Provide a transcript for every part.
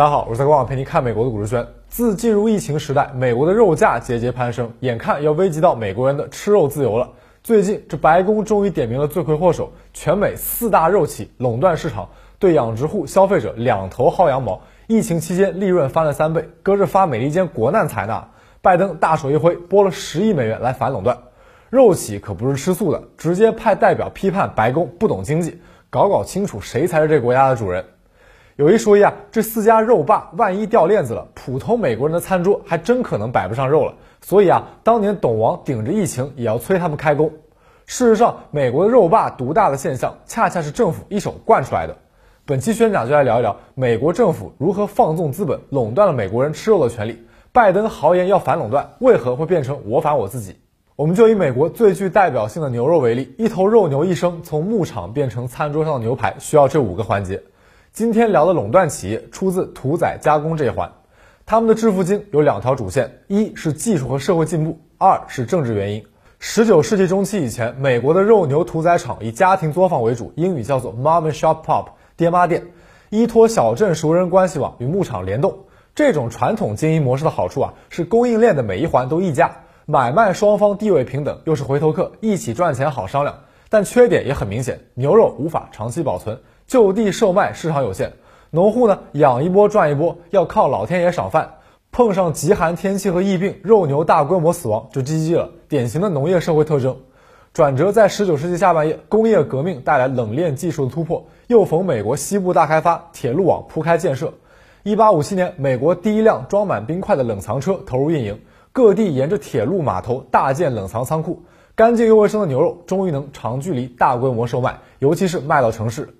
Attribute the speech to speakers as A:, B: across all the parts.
A: 大家好，我是在官网陪你看美国的股市轩。自进入疫情时代，美国的肉价节节攀升，眼看要危及到美国人的吃肉自由了。最近，这白宫终于点名了罪魁祸首，全美四大肉企垄断市场，对养殖户、消费者两头薅羊毛。疫情期间利润翻了三倍，搁着发美利坚国难财呢。拜登大手一挥，拨了十亿美元来反垄断。肉企可不是吃素的，直接派代表批判白宫不懂经济，搞搞清楚谁才是这国家的主人。有一说一啊，这四家肉霸万一掉链子了，普通美国人的餐桌还真可能摆不上肉了。所以啊，当年董王顶着疫情也要催他们开工。事实上，美国的肉霸独大的现象，恰恰是政府一手惯出来的。本期宣讲就来聊一聊美国政府如何放纵资本，垄断了美国人吃肉的权利。拜登豪言要反垄断，为何会变成我反我自己？我们就以美国最具代表性的牛肉为例，一头肉牛一生从牧场变成餐桌上的牛排，需要这五个环节。今天聊的垄断企业出自屠宰加工这一环，他们的致富经有两条主线：一是技术和社会进步，二是政治原因。十九世纪中期以前，美国的肉牛屠宰场以家庭作坊为主，英语叫做 mom and shop pop 爹妈店，依托小镇熟人关系网与牧场联动。这种传统经营模式的好处啊，是供应链的每一环都议价，买卖双方地位平等，又是回头客，一起赚钱好商量。但缺点也很明显，牛肉无法长期保存。就地售卖市场有限，农户呢养一波赚一波，要靠老天爷赏饭。碰上极寒天气和疫病，肉牛大规模死亡就 GG 了，典型的农业社会特征。转折在十九世纪下半叶，工业革命带来冷链技术的突破，又逢美国西部大开发，铁路网铺开建设。一八五七年，美国第一辆装满冰块的冷藏车投入运营，各地沿着铁路码头大建冷藏仓库，干净又卫生的牛肉终于能长距离大规模售卖，尤其是卖到城市。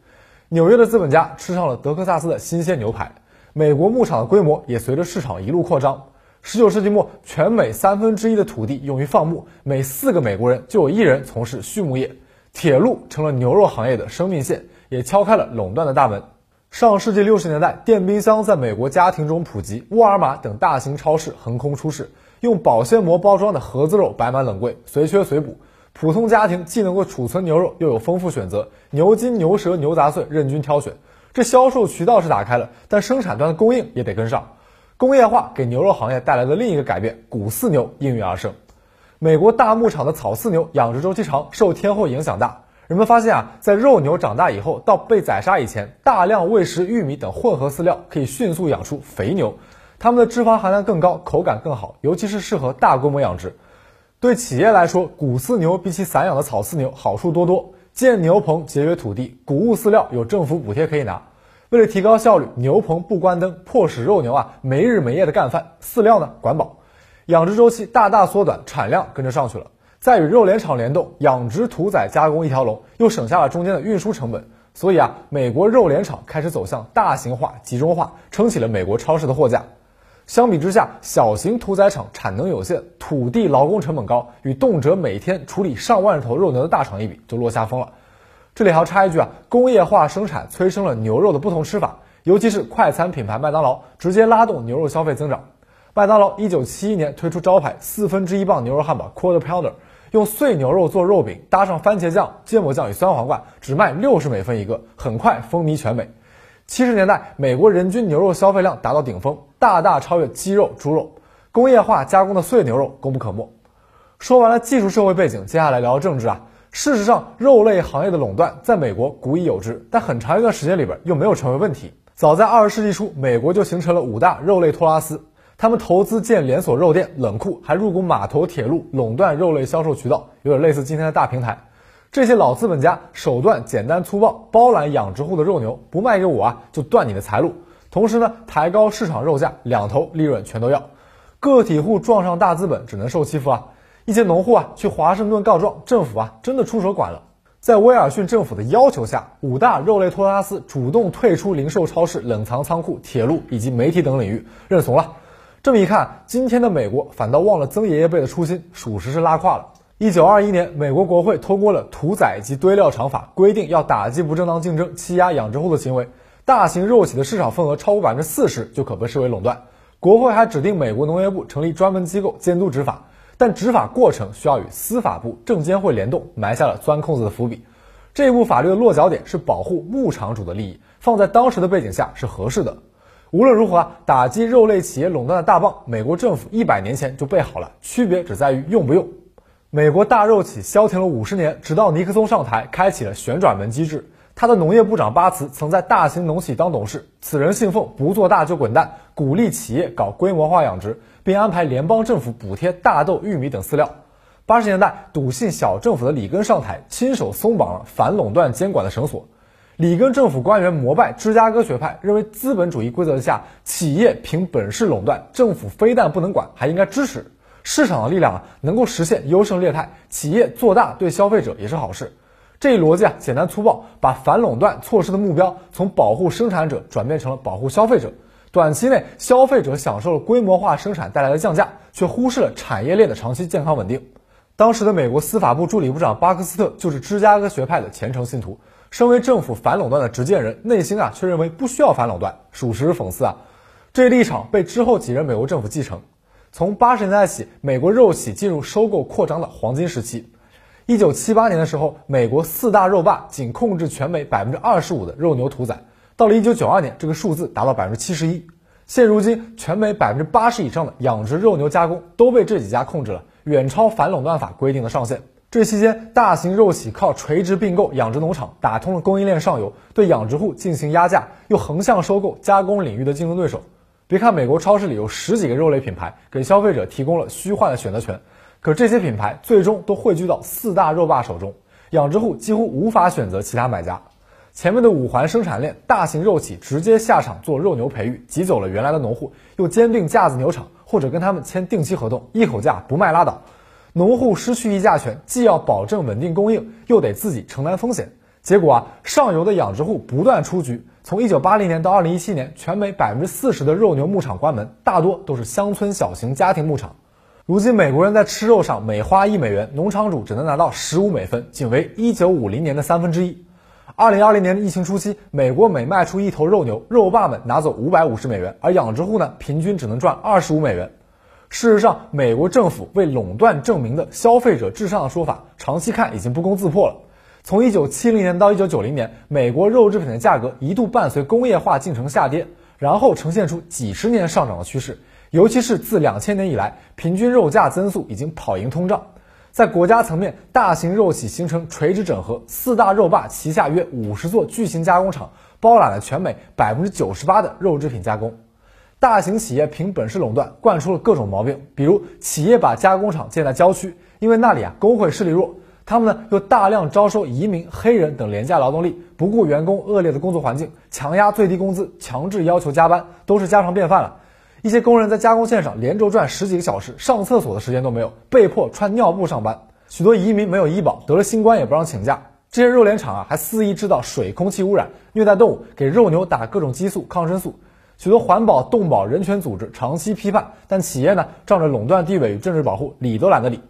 A: 纽约的资本家吃上了德克萨斯的新鲜牛排，美国牧场的规模也随着市场一路扩张。十九世纪末，全美三分之一的土地用于放牧，每四个美国人就有一人从事畜牧业。铁路成了牛肉行业的生命线，也敲开了垄断的大门。上世纪六十年代，电冰箱在美国家庭中普及，沃尔玛等大型超市横空出世，用保鲜膜包装的盒子肉摆满冷柜，随缺随补。普通家庭既能够储存牛肉，又有丰富选择，牛筋、牛舌、牛杂碎任君挑选。这销售渠道是打开了，但生产端的供应也得跟上。工业化给牛肉行业带来的另一个改变，谷饲牛应运而生。美国大牧场的草饲牛养殖周期长，受天候影响大。人们发现啊，在肉牛长大以后到被宰杀以前，大量喂食玉米等混合饲料可以迅速养出肥牛，它们的脂肪含量更高，口感更好，尤其是适合大规模养殖。对企业来说，谷饲牛比起散养的草饲牛好处多多。建牛棚节约土地，谷物饲料有政府补贴可以拿。为了提高效率，牛棚不关灯，迫使肉牛啊没日没夜的干饭，饲料呢管饱，养殖周期大大缩短，产量跟着上去了。再与肉联厂联动，养殖、屠宰、加工一条龙，又省下了中间的运输成本。所以啊，美国肉联厂开始走向大型化、集中化，撑起了美国超市的货架。相比之下，小型屠宰场产能有限，土地、劳工成本高，与动辄每天处理上万头肉牛的大厂一比，就落下风了。这里还要插一句啊，工业化生产催生了牛肉的不同吃法，尤其是快餐品牌麦当劳，直接拉动牛肉消费增长。麦当劳1971年推出招牌四分之一磅牛肉汉堡 （Quarter Pounder），用碎牛肉做肉饼，搭上番茄酱、芥末酱与酸黄瓜，只卖六十美分一个，很快风靡全美。七十年代，美国人均牛肉消费量达到顶峰，大大超越鸡肉、猪肉。工业化加工的碎牛肉功不可没。说完了技术社会背景，接下来聊政治啊。事实上，肉类行业的垄断在美国古已有之，但很长一段时间里边又没有成为问题。早在二十世纪初，美国就形成了五大肉类托拉斯，他们投资建连锁肉店、冷库，还入股码头、铁路，垄断肉类销售渠道，有点类似今天的大平台。这些老资本家手段简单粗暴，包揽养殖户的肉牛，不卖给我啊，就断你的财路。同时呢，抬高市场肉价，两头利润全都要。个体户撞上大资本，只能受欺负啊。一些农户啊，去华盛顿告状，政府啊，真的出手管了。在威尔逊政府的要求下，五大肉类托拉斯主动退出零售超市、冷藏仓库、铁路以及媒体等领域，认怂了。这么一看，今天的美国反倒忘了曾爷爷辈的初心，属实是拉胯了。一九二一年，美国国会通过了屠宰及堆料厂法，规定要打击不正当竞争、欺压养殖户的行为。大型肉企的市场份额超过百分之四十，就可被视为垄断。国会还指定美国农业部成立专门机构监督执法，但执法过程需要与司法部、证监会联动，埋下了钻空子的伏笔。这部法律的落脚点是保护牧场主的利益，放在当时的背景下是合适的。无论如何啊，打击肉类企业垄断的大棒，美国政府一百年前就备好了，区别只在于用不用。美国大肉企消停了五十年，直到尼克松上台，开启了旋转门机制。他的农业部长巴茨曾在大型农企当董事，此人信奉不做大就滚蛋，鼓励企业搞规模化养殖，并安排联邦政府补贴大豆、玉米等饲料。八十年代，笃信小政府的里根上台，亲手松绑了反垄断监管的绳索。里根政府官员膜拜芝加哥学派，认为资本主义规则下，企业凭本事垄断，政府非但不能管，还应该支持。市场的力量啊，能够实现优胜劣汰，企业做大对消费者也是好事。这一逻辑啊，简单粗暴，把反垄断措施的目标从保护生产者转变成了保护消费者。短期内，消费者享受了规模化生产带来的降价，却忽视了产业链的长期健康稳定。当时的美国司法部助理部长巴克斯特就是芝加哥学派的虔诚信徒。身为政府反垄断的执剑人，内心啊却认为不需要反垄断，属实讽刺啊！这一立场被之后几任美国政府继承。从八十年代起，美国肉企进入收购扩张的黄金时期。一九七八年的时候，美国四大肉霸仅控制全美百分之二十五的肉牛屠宰，到了一九九二年，这个数字达到百分之七十一。现如今，全美百分之八十以上的养殖肉牛加工都被这几家控制了，远超反垄断法规定的上限。这期间，大型肉企靠垂直并购养殖农场，打通了供应链上游，对养殖户进行压价，又横向收购加工领域的竞争对手。别看美国超市里有十几个肉类品牌，给消费者提供了虚幻的选择权，可这些品牌最终都汇聚到四大肉霸手中，养殖户几乎无法选择其他买家。前面的五环生产链，大型肉企直接下场做肉牛培育，挤走了原来的农户，又兼并架子牛场，或者跟他们签定期合同，一口价不卖拉倒。农户失去议价权，既要保证稳定供应，又得自己承担风险。结果啊，上游的养殖户不断出局。从1980年到2017年，全美40%的肉牛牧场关门，大多都是乡村小型家庭牧场。如今，美国人在吃肉上每花一美元，农场主只能拿到15美分，仅为1950年的三分之一。2020年的疫情初期，美国每卖出一头肉牛，肉霸们拿走550美元，而养殖户呢，平均只能赚25美元。事实上，美国政府为垄断证明的消费者至上的说法，长期看已经不攻自破了。从1970年到1990年，美国肉制品的价格一度伴随工业化进程下跌，然后呈现出几十年上涨的趋势。尤其是自2000年以来，平均肉价增速已经跑赢通胀。在国家层面，大型肉企形成垂直整合，四大肉霸旗下约50座巨型加工厂，包揽了全美98%的肉制品加工。大型企业凭本事垄断，惯出了各种毛病。比如，企业把加工厂建在郊区，因为那里啊工会势力弱。他们呢又大量招收移民、黑人等廉价劳动力，不顾员工恶劣的工作环境，强压最低工资，强制要求加班，都是家常便饭了。一些工人在加工线上连轴转十几个小时，上厕所的时间都没有，被迫穿尿布上班。许多移民没有医保，得了新冠也不让请假。这些肉联厂啊还肆意制造水、空气污染，虐待动物，给肉牛打各种激素、抗生素。许多环保、动保、人权组织长期批判，但企业呢，仗着垄断地位与政治保护，理都懒得理。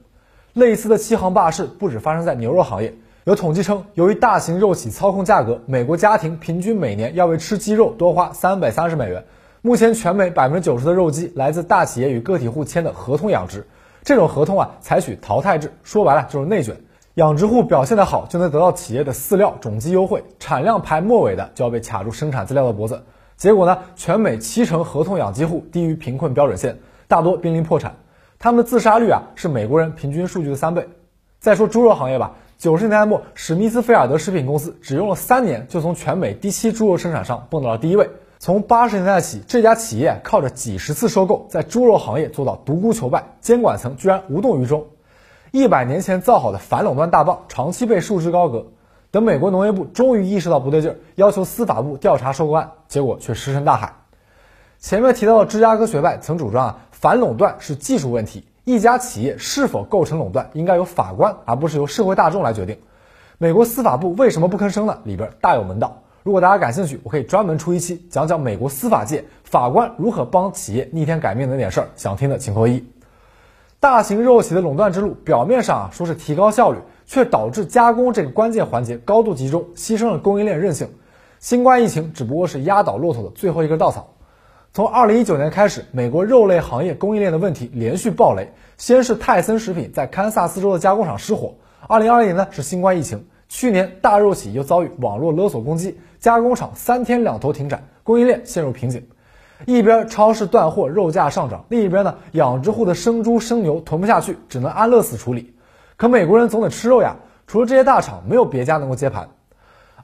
A: 类似的欺行霸市不止发生在牛肉行业。有统计称，由于大型肉企操控价格，美国家庭平均每年要为吃鸡肉多花三百三十美元。目前，全美百分之九十的肉鸡来自大企业与个体户签的合同养殖。这种合同啊，采取淘汰制，说白了就是内卷。养殖户表现得好，就能得到企业的饲料、种鸡优惠；产量排末尾的，就要被卡住生产资料的脖子。结果呢？全美七成合同养鸡户低于贫困标准线，大多濒临破产。他们的自杀率啊是美国人平均数据的三倍。再说猪肉行业吧，九十年代末，史密斯菲尔德食品公司只用了三年就从全美第七猪肉生产商蹦到了第一位。从八十年代起，这家企业靠着几十次收购，在猪肉行业做到独孤求败，监管层居然无动于衷。一百年前造好的反垄断大棒，长期被束之高阁。等美国农业部终于意识到不对劲儿，要求司法部调查收购案，结果却石沉大海。前面提到的芝加哥学派曾主张啊，反垄断是技术问题，一家企业是否构成垄断，应该由法官而不是由社会大众来决定。美国司法部为什么不吭声呢？里边大有门道。如果大家感兴趣，我可以专门出一期讲讲美国司法界法官如何帮企业逆天改命的那点事儿。想听的请扣一。大型肉企的垄断之路，表面上啊说是提高效率。却导致加工这个关键环节高度集中，牺牲了供应链韧性。新冠疫情只不过是压倒骆驼的最后一根稻草。从2019年开始，美国肉类行业供应链的问题连续爆雷。先是泰森食品在堪萨斯州的加工厂失火，2020年呢是新冠疫情，去年大肉企又遭遇网络勒索攻击，加工厂三天两头停产，供应链陷入瓶颈。一边超市断货，肉价上涨；另一边呢，养殖户的生猪生牛囤不下去，只能安乐死处理。可美国人总得吃肉呀，除了这些大厂，没有别家能够接盘。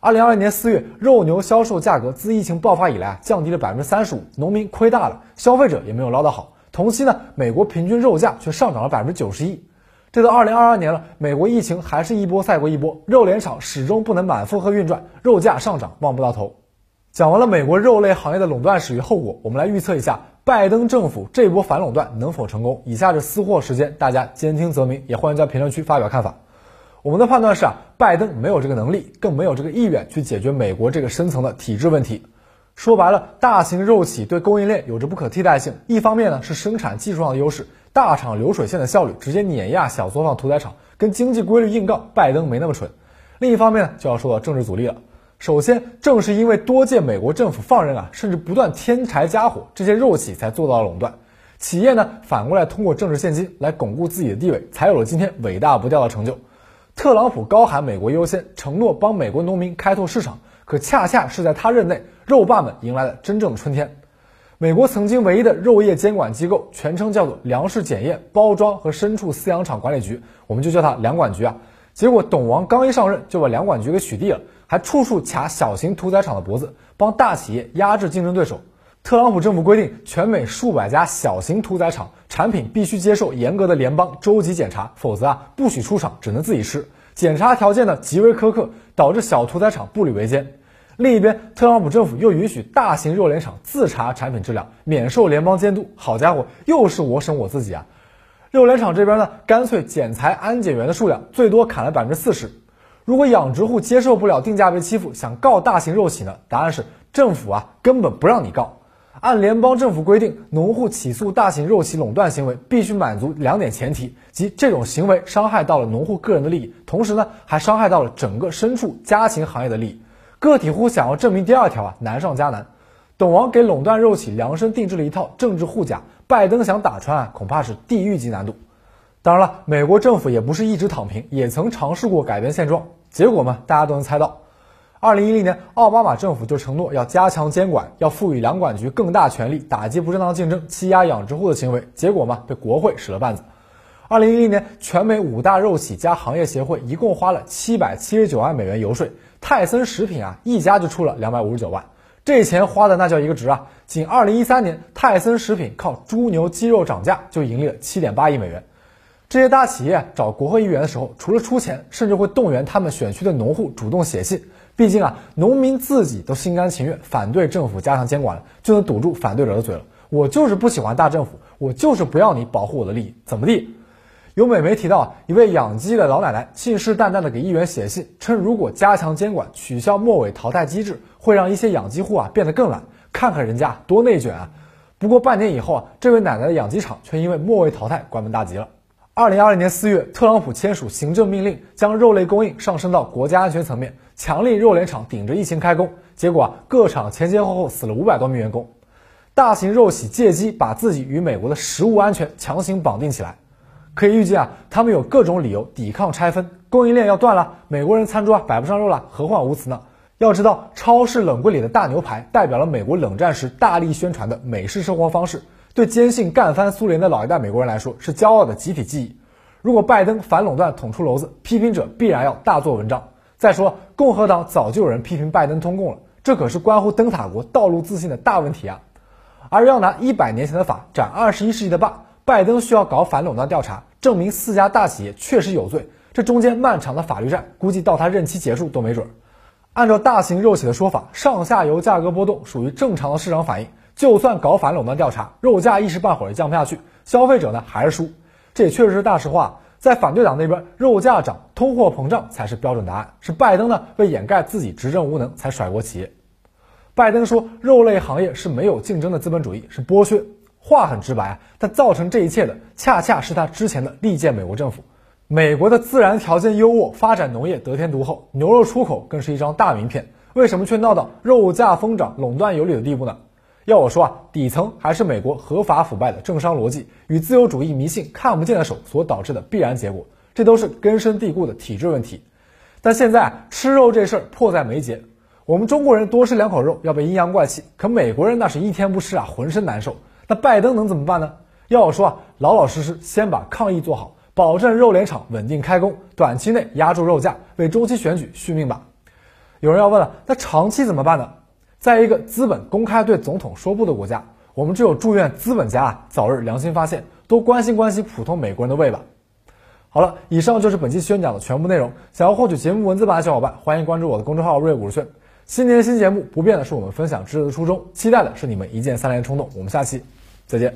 A: 二零二零年四月，肉牛销售价格自疫情爆发以来啊降低了百分之三十五，农民亏大了，消费者也没有捞到好。同期呢，美国平均肉价却上涨了百分之九十一。这都二零二二年了，美国疫情还是一波赛过一波，肉联厂始终不能满负荷运转，肉价上涨望不到头。讲完了美国肉类行业的垄断史与后果，我们来预测一下拜登政府这波反垄断能否成功。以下是私货时间，大家兼听则明，也欢迎在评论区发表看法。我们的判断是啊，拜登没有这个能力，更没有这个意愿去解决美国这个深层的体制问题。说白了，大型肉企对供应链有着不可替代性。一方面呢是生产技术上的优势，大厂流水线的效率直接碾压小作坊屠宰场，跟经济规律硬杠，拜登没那么蠢。另一方面呢就要说到政治阻力了。首先，正是因为多届美国政府放任啊，甚至不断添柴加火，这些肉企才做到了垄断。企业呢，反过来通过政治现金来巩固自己的地位，才有了今天伟大不掉的成就。特朗普高喊美国优先，承诺帮美国农民开拓市场，可恰恰是在他任内，肉霸们迎来了真正的春天。美国曾经唯一的肉业监管机构，全称叫做粮食检验、包装和牲畜饲养场管理局，我们就叫它粮管局啊。结果董王刚一上任，就把粮管局给取缔了。还处处卡小型屠宰场的脖子，帮大企业压制竞争对手。特朗普政府规定，全美数百家小型屠宰场产品必须接受严格的联邦州级检查，否则啊不许出厂，只能自己吃。检查条件呢极为苛刻，导致小屠宰场步履维艰。另一边，特朗普政府又允许大型肉联厂自查产品质量，免受联邦监督。好家伙，又是我省我自己啊！肉联厂这边呢，干脆剪裁安检员的数量，最多砍了百分之四十。如果养殖户接受不了定价被欺负，想告大型肉企呢？答案是政府啊根本不让你告。按联邦政府规定，农户起诉大型肉企垄断行为，必须满足两点前提：即这种行为伤害到了农户个人的利益，同时呢还伤害到了整个牲畜家禽行业的利益。个体户想要证明第二条啊，难上加难。董王给垄断肉企量身定制了一套政治护甲，拜登想打穿啊，恐怕是地狱级难度。当然了，美国政府也不是一直躺平，也曾尝试过改变现状。结果嘛，大家都能猜到。二零一零年，奥巴马政府就承诺要加强监管，要赋予粮管局更大权力，打击不正当竞争、欺压养殖户的行为。结果嘛，被国会使了绊子。二零一零年，全美五大肉企加行业协会一共花了七百七十九万美元游说，泰森食品啊，一家就出了两百五十九万，这钱花的那叫一个值啊！仅二零一三年，泰森食品靠猪牛鸡肉涨价就盈利了七点八亿美元。这些大企业找国会议员的时候，除了出钱，甚至会动员他们选区的农户主动写信。毕竟啊，农民自己都心甘情愿反对政府加强监管了，就能堵住反对者的嘴了。我就是不喜欢大政府，我就是不要你保护我的利益，怎么地？有美媒提到，一位养鸡的老奶奶信誓旦旦地给议员写信，称如果加强监管、取消末尾淘汰机制，会让一些养鸡户啊变得更懒。看看人家多内卷啊！不过半年以后啊，这位奶奶的养鸡场却因为末位淘汰关门大吉了。二零二零年四月，特朗普签署行政命令，将肉类供应上升到国家安全层面，强力肉联厂顶着疫情开工，结果啊，各厂前前后后死了五百多名员工。大型肉企借机把自己与美国的食物安全强行绑定起来，可以预计啊，他们有各种理由抵抗拆分，供应链要断了，美国人餐桌啊摆不上肉了，何患无辞呢？要知道，超市冷柜里的大牛排代表了美国冷战时大力宣传的美式生活方式。对坚信干翻苏联的老一代美国人来说，是骄傲的集体记忆。如果拜登反垄断捅出篓子，批评者必然要大做文章。再说，共和党早就有人批评拜登通共了，这可是关乎灯塔国道路自信的大问题啊！而要拿一百年前的法斩二十一世纪的霸，拜登需要搞反垄断调查，证明四家大企业确实有罪。这中间漫长的法律战，估计到他任期结束都没准。按照大型肉企的说法，上下游价格波动属于正常的市场反应。就算搞反垄断调查，肉价一时半会儿也降不下去，消费者呢还是输，这也确实是大实话。在反对党那边，肉价涨、通货膨胀才是标准答案，是拜登呢为掩盖自己执政无能才甩锅企业。拜登说肉类行业是没有竞争的资本主义，是剥削，话很直白，但造成这一切的恰恰是他之前的利剑美国政府。美国的自然条件优渥，发展农业得天独厚，牛肉出口更是一张大名片，为什么却闹到肉价疯涨、垄断有理的地步呢？要我说啊，底层还是美国合法腐败的政商逻辑与自由主义迷信看不见的手所导致的必然结果，这都是根深蒂固的体制问题。但现在吃肉这事儿迫在眉睫，我们中国人多吃两口肉要被阴阳怪气，可美国人那是一天不吃啊浑身难受。那拜登能怎么办呢？要我说啊，老老实实先把抗疫做好，保证肉联厂稳定开工，短期内压住肉价，为中期选举续命吧。有人要问了，那长期怎么办呢？在一个资本公开对总统说不的国家，我们只有祝愿资本家啊早日良心发现，多关心关心普通美国人的胃吧。好了，以上就是本期宣讲的全部内容。想要获取节目文字版的小伙伴，欢迎关注我的公众号“瑞五十炫”。新年新节目，不变的是我们分享知识的初衷，期待的是你们一键三连冲动。我们下期再见。